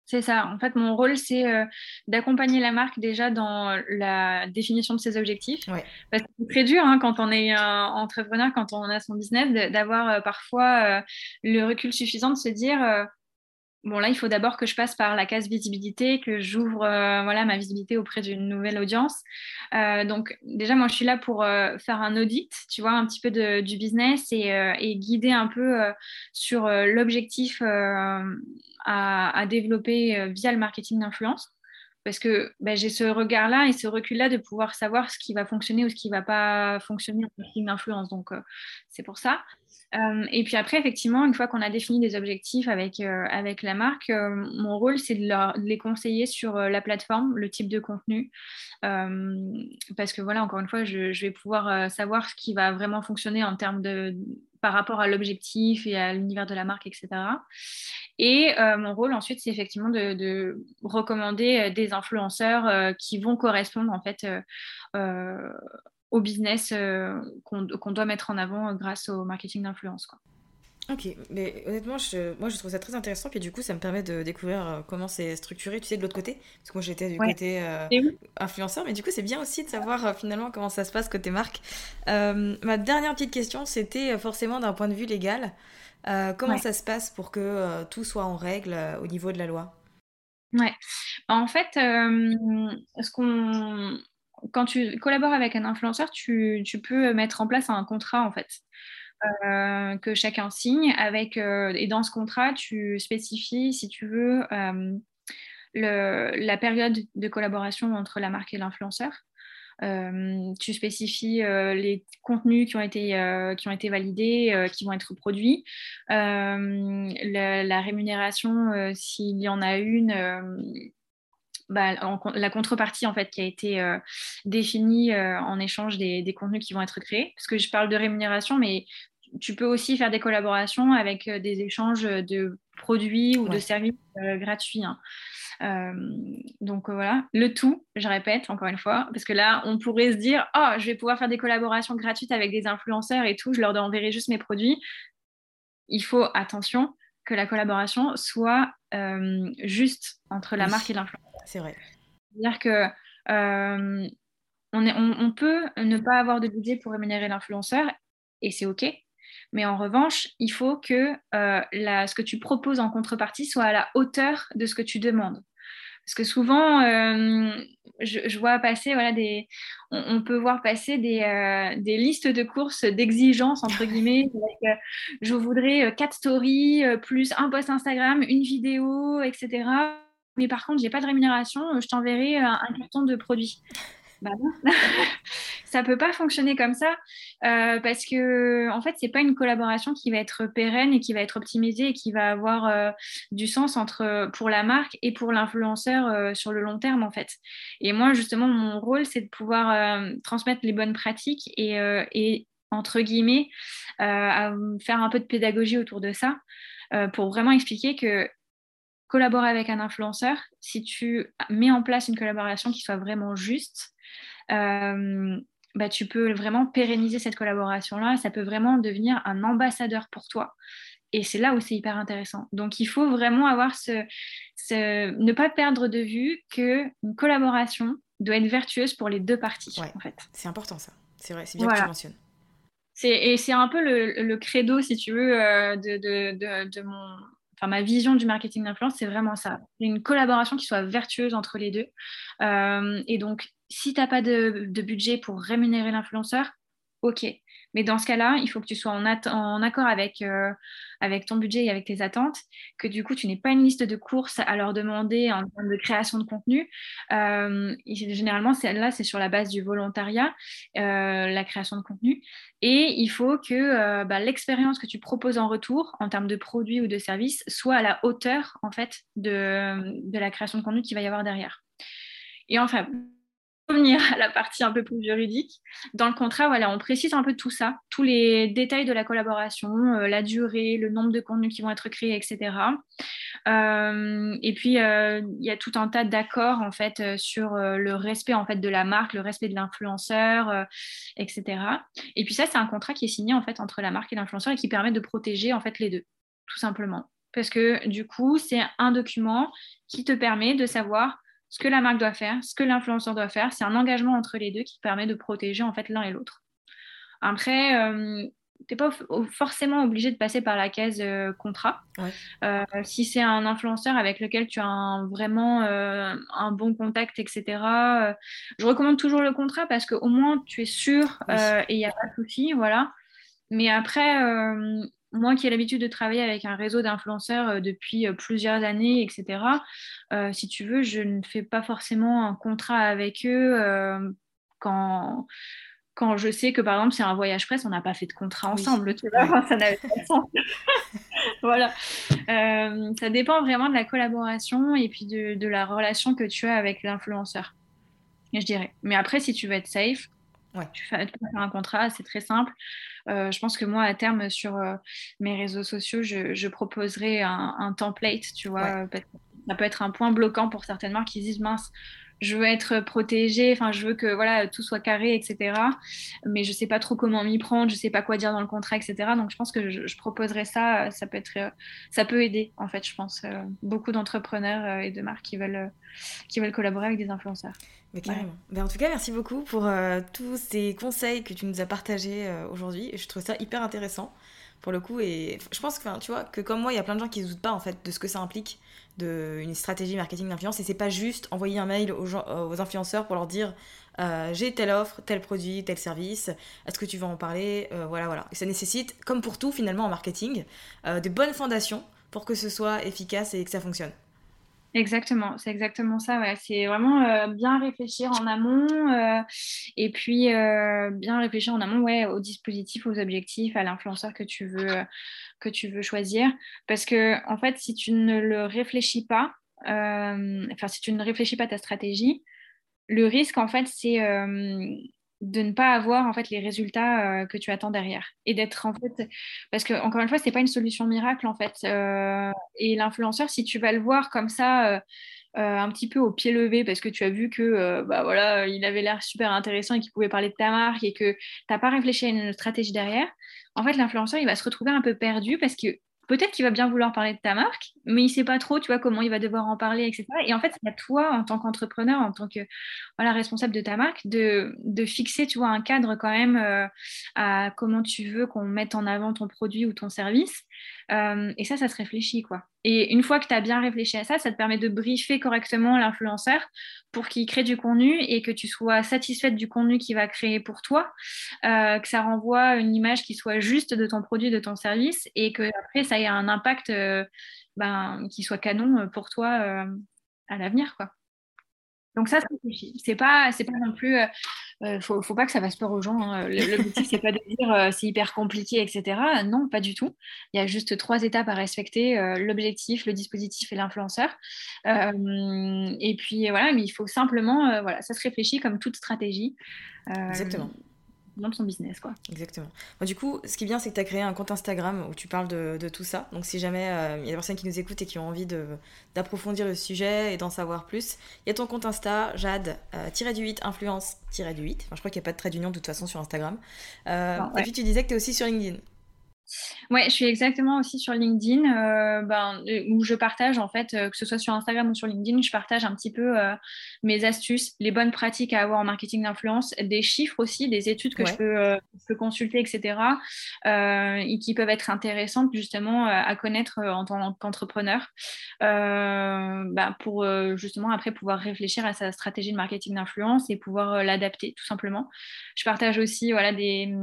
C'est ça. En fait, mon rôle, c'est euh, d'accompagner la marque déjà dans la définition de ses objectifs. Parce que c'est très dur hein, quand on est entrepreneur, quand on a son business, d'avoir euh, parfois euh, le recul suffisant de se dire Bon, là, il faut d'abord que je passe par la case visibilité, que j'ouvre euh, voilà, ma visibilité auprès d'une nouvelle audience. Euh, donc, déjà, moi, je suis là pour euh, faire un audit, tu vois, un petit peu de, du business et, guider un peu sur l'objectif à, développer via le marketing d'influence. Parce que ben, j'ai ce regard-là et ce recul-là de pouvoir savoir ce qui va fonctionner ou ce qui ne va pas fonctionner en marketing d'influence. Donc, c'est pour ça. Euh, et puis après, effectivement, une fois qu'on a défini des objectifs avec, euh, avec la marque, euh, mon rôle, c'est de, les conseiller sur la plateforme, le type de contenu. parce que voilà, encore une fois, je, vais pouvoir savoir ce qui va vraiment fonctionner en termes de par rapport à l'objectif et à l'univers de la marque, etc. Et mon rôle ensuite, c'est effectivement de, de, recommander des influenceurs qui vont correspondre en fait au business euh, qu'on doit mettre en avant grâce au marketing d'influence. Ok, mais honnêtement, je, moi je trouve ça très intéressant, puis du coup ça me permet de découvrir euh, comment c'est structuré, tu sais, de l'autre côté, parce que moi j'étais du côté euh, influenceur, mais du coup c'est bien aussi de savoir finalement comment ça se passe côté marque. ma dernière petite question, c'était forcément d'un point de vue légal, comment ça se passe pour que tout soit en règle au niveau de la loi? Ouais, en fait, ce qu'on quand tu collabores avec un influenceur, tu, peux mettre en place un contrat en fait. Euh, que chacun signe avec euh, et dans ce contrat tu spécifies si tu veux euh, la période de collaboration entre la marque et l'influenceur tu spécifies les contenus qui ont été, qui ont été validés, qui vont être produits, la, rémunération s'il y en a une, bah, la contrepartie en fait qui a été définie en échange des, contenus qui vont être créés. Parce que je parle de rémunération, mais tu peux aussi faire des collaborations avec euh, des échanges de produits ou de services gratuits. Hein. donc voilà, le tout, je répète encore une fois, parce que là, on pourrait se dire, oh, je vais pouvoir faire des collaborations gratuites avec des influenceurs et tout, je leur enverrai juste mes produits. Il faut, attention, que la collaboration soit juste entre la marque et l'influenceur. C'est vrai. C'est-à-dire que euh, on, on, peut ne pas avoir de budget pour rémunérer l'influenceur et c'est OK. Mais en revanche, il faut que euh, la, ce que tu proposes en contrepartie soit à la hauteur de ce que tu demandes. Parce que souvent, euh, je, vois passer, voilà, des, on, peut voir passer des, des listes de courses d'exigences, entre guillemets. je voudrais quatre stories, plus un post Instagram, une vidéo, etc mais par contre, j'ai pas de rémunération, euh, je t'enverrai euh, un, carton de produits. Bah ça peut pas fonctionner comme ça euh, parce que en fait c'est pas une collaboration qui va être pérenne et qui va être optimisée et qui va avoir euh, du sens entre pour la marque et pour l'influenceur euh, sur le long terme en fait. Et moi justement mon rôle c'est de pouvoir transmettre les bonnes pratiques et, entre guillemets à faire un peu de pédagogie autour de ça pour vraiment expliquer que collaborer avec un influenceur, si tu mets en place une collaboration qui soit vraiment juste, euh, bah, tu peux vraiment pérenniser cette collaboration-là. Ça peut vraiment devenir un ambassadeur pour toi. Et c'est là où c'est hyper intéressant. Donc, il faut vraiment avoir ce, ne pas perdre de vue qu'une collaboration doit être vertueuse pour les deux parties. en fait. C'est important ça. C'est vrai, c'est bien que tu mentionnes. Et c'est un peu le, credo, si tu veux, euh, de, de, de, mon, enfin ma vision du marketing d'influence, c'est vraiment ça. Une collaboration qui soit vertueuse entre les deux. Euh, et donc, si tu n'as pas de, budget pour rémunérer l'influenceur, ok. Mais dans ce cas-là, il faut que tu sois en, accord avec, euh, avec ton budget et avec tes attentes, que du coup, tu n'aies pas une liste de courses à leur demander en termes de création de contenu. Euh, généralement, là, c'est sur la base du volontariat, euh, la création de contenu. Et il faut que bah, l'expérience que tu proposes en retour, en termes de produits ou de services, soit à la hauteur, en fait, de, de la création de contenu qu'il va y avoir derrière. Et enfin, revenir à la partie un peu plus juridique. Dans le contrat, voilà, on précise un peu tout ça, tous les détails de la collaboration, euh, la durée, le nombre de contenus qui vont être créés, etc. Euh, et puis, euh, il y a tout un tas d'accords en fait sur le respect en fait de la marque, le respect de l'influenceur, etc. Et puis ça, c'est un contrat qui est signé en fait entre la marque et l'influenceur et qui permet de protéger en fait les deux, tout simplement. Parce que du coup, c'est un document qui te permet de savoir ce que la marque doit faire, ce que l'influenceur doit faire. C'est un engagement entre les deux qui permet de protéger en fait l'un et l'autre. Après, euh, tu n'es pas forcément obligé de passer par la case euh, contrat. Euh, si c'est un influenceur avec lequel tu as vraiment un bon contact, etc., je recommande toujours le contrat parce qu'au moins tu es sûr et il n'y a pas de souci. Voilà. Mais après, moi qui ai l'habitude de travailler avec un réseau d'influenceurs euh, depuis euh, plusieurs années, etc., euh, si tu veux, je ne fais pas forcément un contrat avec eux quand, quand je sais que, par exemple, c'est un voyage presse, on n'a pas fait de contrat ensemble, tu vois, ça n'avait pas de sens. voilà. ça dépend vraiment de la collaboration et puis de, de la relation que tu as avec l'influenceur, je dirais. Mais après, si tu veux être safe, tu fais un contrat, c'est très simple. Euh, je pense que moi, à terme, sur euh, mes réseaux sociaux, je, proposerai un, template, tu vois. ça peut être un point bloquant pour certaines marques qui disent mince, je veux être protégée, enfin, je veux que voilà, tout soit carré, etc. Mais je ne sais pas trop comment m'y prendre, je ne sais pas quoi dire dans le contrat, etc. Donc, je pense que je, proposerai ça. Ça peut, être, ça peut aider, en fait, je pense, euh, beaucoup d'entrepreneurs et de marques qui veulent, qui veulent collaborer avec des influenceurs. Mais en tout cas, merci beaucoup pour euh, tous ces conseils que tu nous as partagés euh, aujourd'hui. Je trouve ça hyper intéressant pour le coup. Et je pense que, tu vois, que comme moi, il y a plein de gens qui ne doutent pas en fait de ce que ça implique de une stratégie marketing d'influence. Et c'est pas juste envoyer un mail aux, gens, aux influenceurs pour leur dire euh, j'ai telle offre, tel produit, tel service, est-ce que tu veux en parler? Voilà, voilà. Et ça nécessite, comme pour tout finalement en marketing, de bonnes fondations pour que ce soit efficace et que ça fonctionne. Exactement, c'est exactement ça. Ouais. C'est vraiment euh, bien réfléchir en amont euh, et puis euh, bien réfléchir en amont ouais, aux dispositifs, aux objectifs, à l'influenceur que tu veux que tu veux choisir. Parce que en fait, si tu ne le réfléchis pas, enfin si tu ne réfléchis pas ta stratégie, le risque en fait c'est de ne pas avoir en fait les résultats euh, que tu attends derrière et d'être en fait parce que encore une fois c'est pas une solution miracle en fait euh, et l'influenceur si tu vas le voir comme ça euh, un petit peu au pied levé parce que tu as vu que bah voilà il avait l'air super intéressant et qu'il pouvait parler de ta marque et que tu n'as pas réfléchi à une stratégie derrière en fait l'influenceur il va se retrouver un peu perdu parce que peut-être qu'il va bien vouloir parler de ta marque, mais il ne sait pas trop, tu vois, comment il va devoir en parler, etc. Et en fait, c'est à toi, en tant qu'entrepreneur, en tant que voilà, responsable de ta marque, de, fixer, tu vois, un cadre quand même euh, à comment tu veux qu'on mette en avant ton produit ou ton service. Euh, et ça, ça se réfléchit, quoi. Et une fois que tu as bien réfléchi à ça, ça te permet de briefer correctement l'influenceur pour qu'il crée du contenu et que tu sois satisfaite du contenu qu'il va créer pour toi, euh, que ça renvoie une image qui soit juste de ton produit, de ton service et que après ça ait un impact euh, ben, qui soit canon pour toi à l'avenir, quoi. Donc ça, c'est pas, c'est pas non plus euh, faut, faut pas que ça fasse peur aux gens. Hein. L'objectif, c'est pas de dire euh, c'est hyper compliqué, etc. Non, pas du tout. Il y a juste trois étapes à respecter euh, l'objectif, le dispositif et l'influenceur. et puis voilà, mais il faut simplement, voilà, ça se réfléchit comme toute stratégie. Exactement dans son business. Quoi. Exactement. du coup, ce qui est bien, c'est que tu as créé un compte Instagram où tu parles de, de tout ça. Donc, si jamais euh, il y a des personnes qui nous écoutent et qui ont envie d'approfondir le sujet et d'en savoir plus, il y a ton compte Insta, Jade, euh, du 8, influence, du 8. Enfin, je crois qu'il n'y a pas de trait d'union de toute façon sur Instagram. Euh, et puis, tu disais que tu es aussi sur LinkedIn. Ouais, je suis exactement aussi sur LinkedIn, euh, ben, où je partage en fait, euh, que ce soit sur Instagram ou sur LinkedIn, je partage un petit peu mes astuces, les bonnes pratiques à avoir en marketing d'influence, des chiffres aussi, des études que je, peux, consulter, etc. et qui peuvent être intéressantes justement à connaître en tant qu'entrepreneur, ben, pour justement après pouvoir réfléchir à sa stratégie de marketing d'influence et pouvoir l'adapter tout simplement. Je partage aussi voilà, des,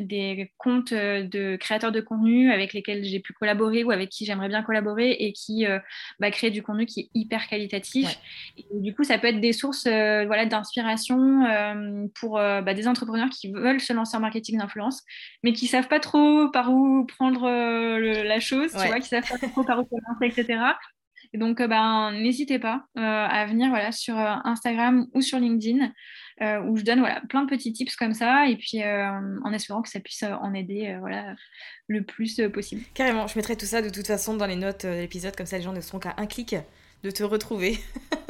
des comptes de créateurs de contenu avec lesquels j'ai pu collaborer ou avec qui j'aimerais bien collaborer et qui euh, bah, créent du contenu qui est hyper qualitatif. Et du coup, ça peut être des sources euh, voilà, d'inspiration euh, pour bah, des entrepreneurs qui veulent se lancer en marketing d'influence, mais qui savent pas trop par où prendre la chose, tu vois, qui savent pas trop par où commencer, etc. Et donc, ben, n'hésitez pas à venir voilà, sur Instagram ou sur LinkedIn. Euh, où je donne voilà, plein de petits tips comme ça, et puis euh, en espérant que ça puisse euh, en aider voilà, le plus possible. Carrément, je mettrai tout ça de toute façon dans les notes de l'épisode, comme ça les gens ne seront qu'à un clic de te retrouver.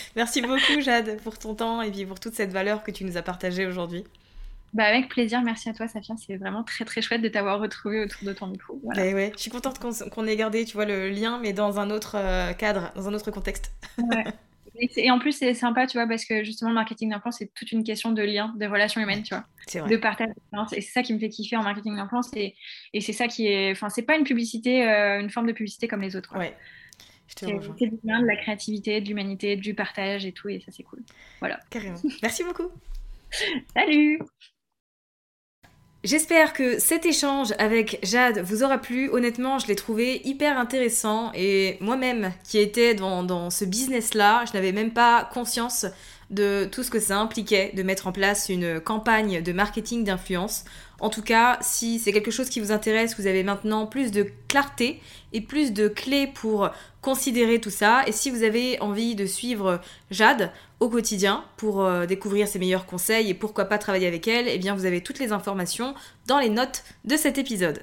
Merci beaucoup Jade pour ton temps et puis pour toute cette valeur que tu nous as partagée aujourd'hui. Bah avec plaisir, merci à toi Safia, c'est vraiment très très chouette de t'avoir retrouvé autour de ton micro. Bah ouais. Je suis contente qu'on ait gardé tu vois, le lien mais dans un autre cadre, dans un autre contexte. Ouais. Et, en plus, c'est sympa, tu vois, parce que justement, le marketing d'influence, c'est toute une question de lien, de relations humaines, tu vois. De partage Et c'est ça qui me fait kiffer en marketing d'influence. Et, et c'est ça qui est. Enfin, c'est pas une publicité, euh, une forme de publicité comme les autres. Ouais. C'est du lien, de la créativité, de l'humanité, du partage et tout. Et ça, c'est cool. Voilà. Carrément. Merci beaucoup. Salut J'espère que cet échange avec Jade vous aura plu. Honnêtement, je l'ai trouvé hyper intéressant et moi-même qui étais dans, dans ce business-là, je n'avais même pas conscience de tout ce que ça impliquait de mettre en place une campagne de marketing d'influence. En tout cas, si c'est quelque chose qui vous intéresse, vous avez maintenant plus de clarté et plus de clés pour considérer tout ça. Et si vous avez envie de suivre Jade au quotidien pour euh, découvrir ses meilleurs conseils et pourquoi pas travailler avec elle, eh bien vous avez toutes les informations dans les notes de cet épisode.